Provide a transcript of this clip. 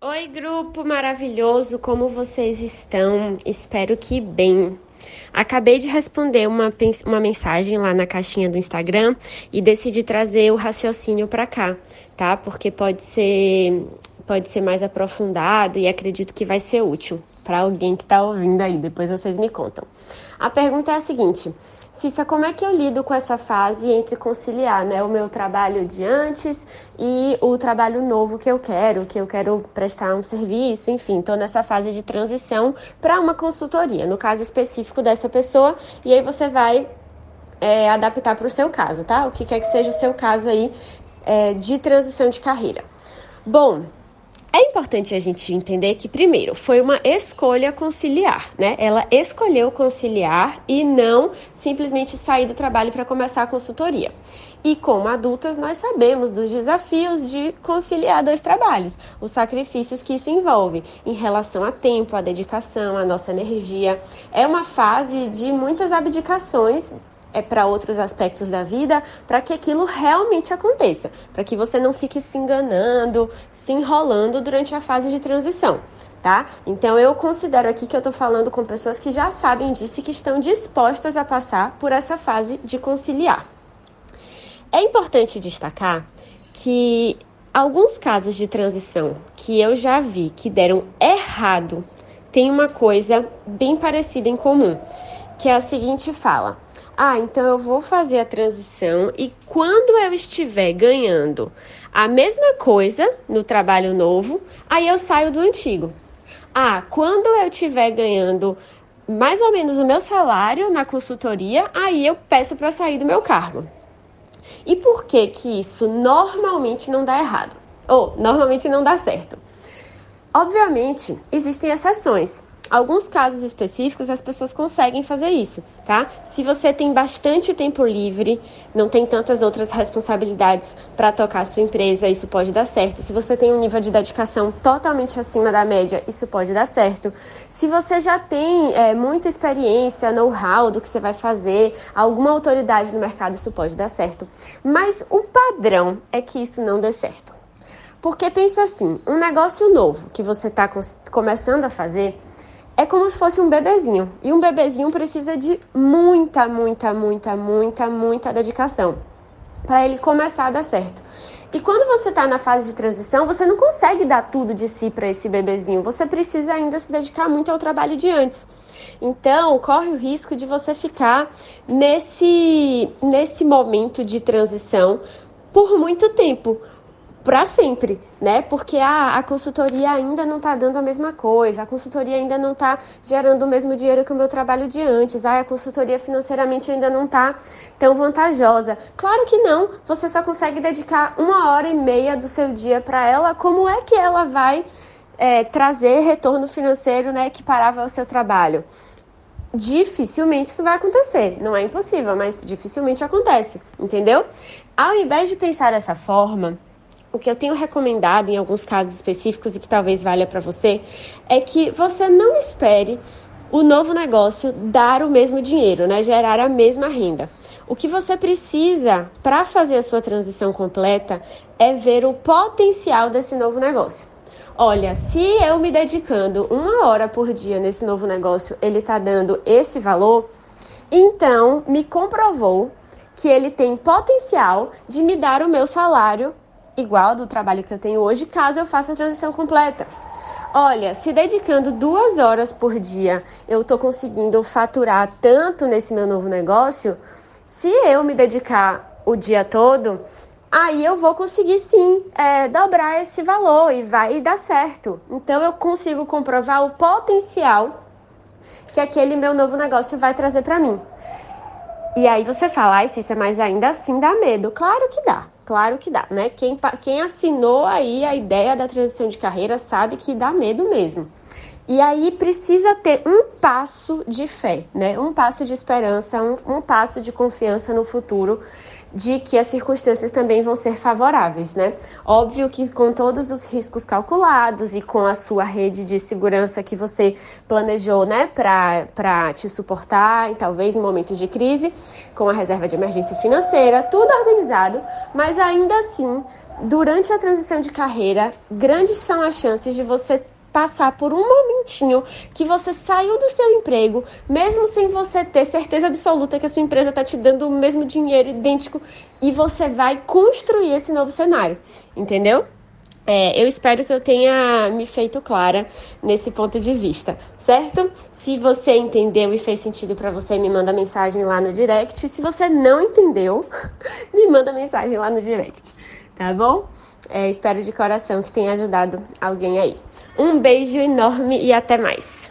Oi, grupo maravilhoso, como vocês estão? Espero que bem. Acabei de responder uma, uma mensagem lá na caixinha do Instagram e decidi trazer o raciocínio para cá, tá? Porque pode ser pode ser mais aprofundado e acredito que vai ser útil para alguém que está ouvindo aí. Depois vocês me contam. A pergunta é a seguinte: Cissa, como é que eu lido com essa fase entre conciliar né, o meu trabalho de antes e o trabalho novo que eu quero, que eu quero prestar um serviço, enfim, estou nessa fase de transição para uma consultoria, no caso específico dessa pessoa, e aí você vai é, adaptar para o seu caso, tá? O que quer que seja o seu caso aí é, de transição de carreira. Bom, é importante a gente entender que, primeiro, foi uma escolha conciliar, né? Ela escolheu conciliar e não simplesmente sair do trabalho para começar a consultoria. E como adultas, nós sabemos dos desafios de conciliar dois trabalhos, os sacrifícios que isso envolve em relação a tempo, a dedicação, a nossa energia. É uma fase de muitas abdicações é para outros aspectos da vida, para que aquilo realmente aconteça, para que você não fique se enganando, se enrolando durante a fase de transição, tá? Então eu considero aqui que eu estou falando com pessoas que já sabem disso e que estão dispostas a passar por essa fase de conciliar. É importante destacar que alguns casos de transição que eu já vi que deram errado têm uma coisa bem parecida em comum, que é a seguinte fala: ah, então eu vou fazer a transição e quando eu estiver ganhando a mesma coisa no trabalho novo, aí eu saio do antigo. Ah, quando eu estiver ganhando mais ou menos o meu salário na consultoria, aí eu peço para sair do meu cargo. E por que que isso normalmente não dá errado? Ou normalmente não dá certo? Obviamente, existem exceções alguns casos específicos as pessoas conseguem fazer isso, tá? Se você tem bastante tempo livre, não tem tantas outras responsabilidades para tocar a sua empresa, isso pode dar certo. Se você tem um nível de dedicação totalmente acima da média, isso pode dar certo. Se você já tem é, muita experiência, know-how do que você vai fazer, alguma autoridade no mercado, isso pode dar certo. Mas o padrão é que isso não dê certo. Porque pensa assim, um negócio novo que você está começando a fazer, é como se fosse um bebezinho. E um bebezinho precisa de muita, muita, muita, muita, muita dedicação para ele começar a dar certo. E quando você está na fase de transição, você não consegue dar tudo de si para esse bebezinho. Você precisa ainda se dedicar muito ao trabalho de antes. Então, corre o risco de você ficar nesse, nesse momento de transição por muito tempo para sempre, né? Porque a, a consultoria ainda não está dando a mesma coisa, a consultoria ainda não está gerando o mesmo dinheiro que o meu trabalho de antes, ah, a consultoria financeiramente ainda não está tão vantajosa. Claro que não, você só consegue dedicar uma hora e meia do seu dia para ela. Como é que ela vai é, trazer retorno financeiro né, equiparável ao seu trabalho? dificilmente isso vai acontecer. Não é impossível, mas dificilmente acontece, entendeu? Ao invés de pensar dessa forma, o que eu tenho recomendado em alguns casos específicos e que talvez valha para você é que você não espere o novo negócio dar o mesmo dinheiro, né? Gerar a mesma renda. O que você precisa para fazer a sua transição completa é ver o potencial desse novo negócio. Olha, se eu me dedicando uma hora por dia nesse novo negócio, ele está dando esse valor, então me comprovou que ele tem potencial de me dar o meu salário igual do trabalho que eu tenho hoje, caso eu faça a transição completa. Olha, se dedicando duas horas por dia, eu estou conseguindo faturar tanto nesse meu novo negócio. Se eu me dedicar o dia todo, aí eu vou conseguir sim é, dobrar esse valor e vai dar certo. Então eu consigo comprovar o potencial que aquele meu novo negócio vai trazer para mim. E aí você fala, ai, Cícia, mas ainda assim dá medo. Claro que dá. Claro que dá, né? Quem, quem assinou aí a ideia da transição de carreira sabe que dá medo mesmo. E aí precisa ter um passo de fé, né? Um passo de esperança, um, um passo de confiança no futuro de que as circunstâncias também vão ser favoráveis, né? Óbvio que com todos os riscos calculados e com a sua rede de segurança que você planejou, né, para te suportar e talvez em momentos de crise, com a reserva de emergência financeira, tudo organizado, mas ainda assim, durante a transição de carreira, grandes são as chances de você passar por um momentinho que você saiu do seu emprego, mesmo sem você ter certeza absoluta que a sua empresa está te dando o mesmo dinheiro idêntico e você vai construir esse novo cenário, entendeu? É, eu espero que eu tenha me feito clara nesse ponto de vista, certo? Se você entendeu e fez sentido para você, me manda mensagem lá no direct. Se você não entendeu, me manda mensagem lá no direct, tá bom? É, espero de coração que tenha ajudado alguém aí. Um beijo enorme e até mais!